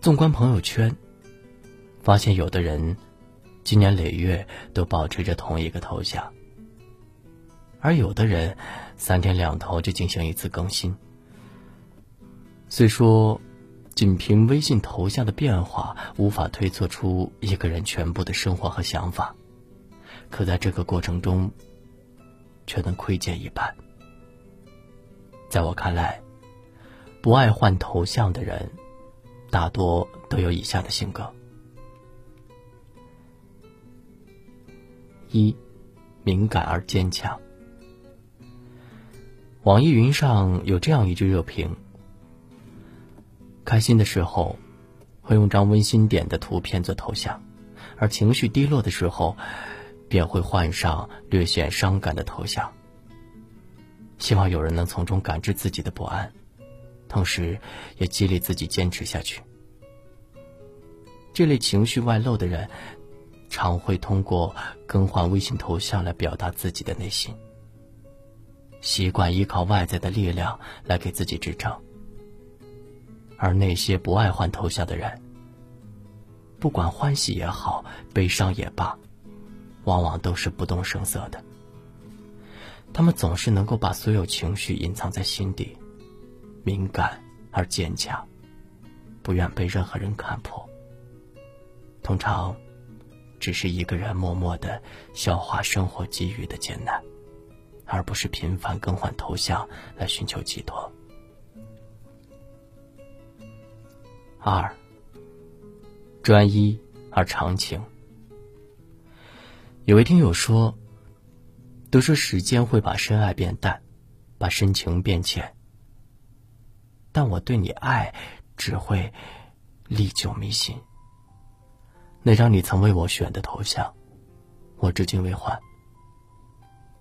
纵观朋友圈，发现有的人今年累月都保持着同一个头像，而有的人三天两头就进行一次更新。虽说，仅凭微信头像的变化无法推测出一个人全部的生活和想法，可在这个过程中，却能窥见一斑。在我看来，不爱换头像的人，大多都有以下的性格：一、敏感而坚强。网易云上有这样一句热评。开心的时候，会用张温馨点的图片做头像；而情绪低落的时候，便会换上略显伤感的头像。希望有人能从中感知自己的不安，同时也激励自己坚持下去。这类情绪外露的人，常会通过更换微信头像来表达自己的内心，习惯依靠外在的力量来给自己支撑。而那些不爱换头像的人，不管欢喜也好，悲伤也罢，往往都是不动声色的。他们总是能够把所有情绪隐藏在心底，敏感而坚强，不愿被任何人看破。通常，只是一个人默默的消化生活给予的艰难，而不是频繁更换头像来寻求寄托。二，专一而长情。有位听友说：“都说时间会把深爱变淡，把深情变浅，但我对你爱只会历久弥新。那张你曾为我选的头像，我至今未换。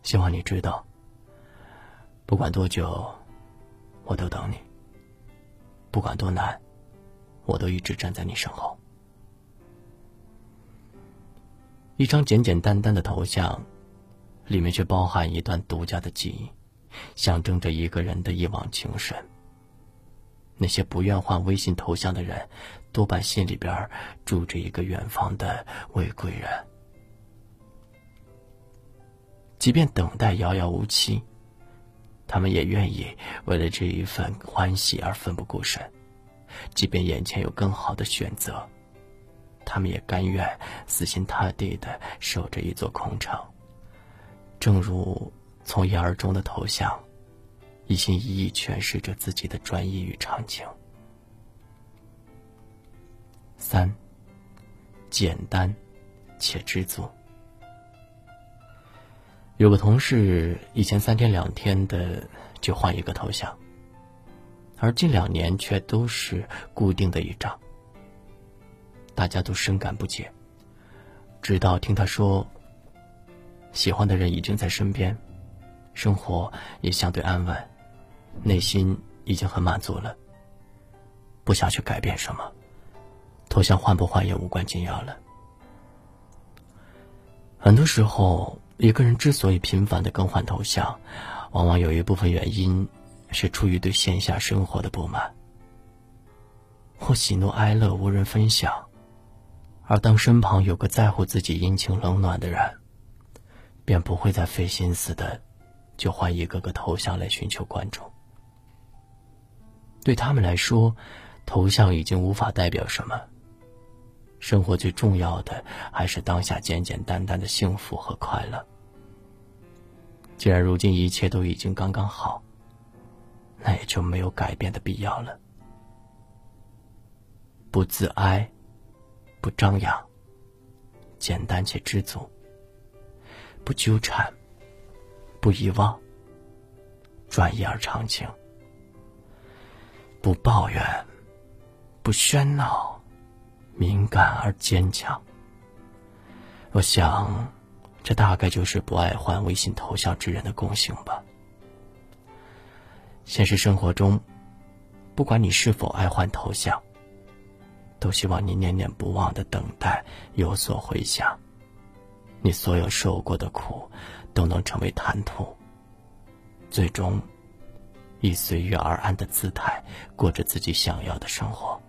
希望你知道，不管多久，我都等你。不管多难。”我都一直站在你身后。一张简简单单的头像，里面却包含一段独家的记忆，象征着一个人的一往情深。那些不愿换微信头像的人，多半心里边住着一个远方的未归人。即便等待遥遥无期，他们也愿意为了这一份欢喜而奋不顾身。即便眼前有更好的选择，他们也甘愿死心塌地的守着一座空城。正如从一而终的头像，一心一意诠释着自己的专一与长情。三，简单且知足。有个同事以前三天两天的就换一个头像。而近两年却都是固定的一张，大家都深感不解。直到听他说，喜欢的人已经在身边，生活也相对安稳，内心已经很满足了，不想去改变什么，头像换不换也无关紧要了。很多时候，一个人之所以频繁的更换头像，往往有一部分原因。是出于对线下生活的不满，或喜怒哀乐无人分享，而当身旁有个在乎自己阴晴冷暖的人，便不会再费心思的，就换一个个头像来寻求关注。对他们来说，头像已经无法代表什么。生活最重要的还是当下简简单单的幸福和快乐。既然如今一切都已经刚刚好。那也就没有改变的必要了。不自哀，不张扬，简单且知足。不纠缠，不遗忘，专一而长情。不抱怨，不喧闹，敏感而坚强。我想，这大概就是不爱换微信头像之人的共性吧。现实生活中，不管你是否爱换头像，都希望你念念不忘的等待有所回响，你所有受过的苦都能成为谈吐，最终以随遇而安的姿态过着自己想要的生活。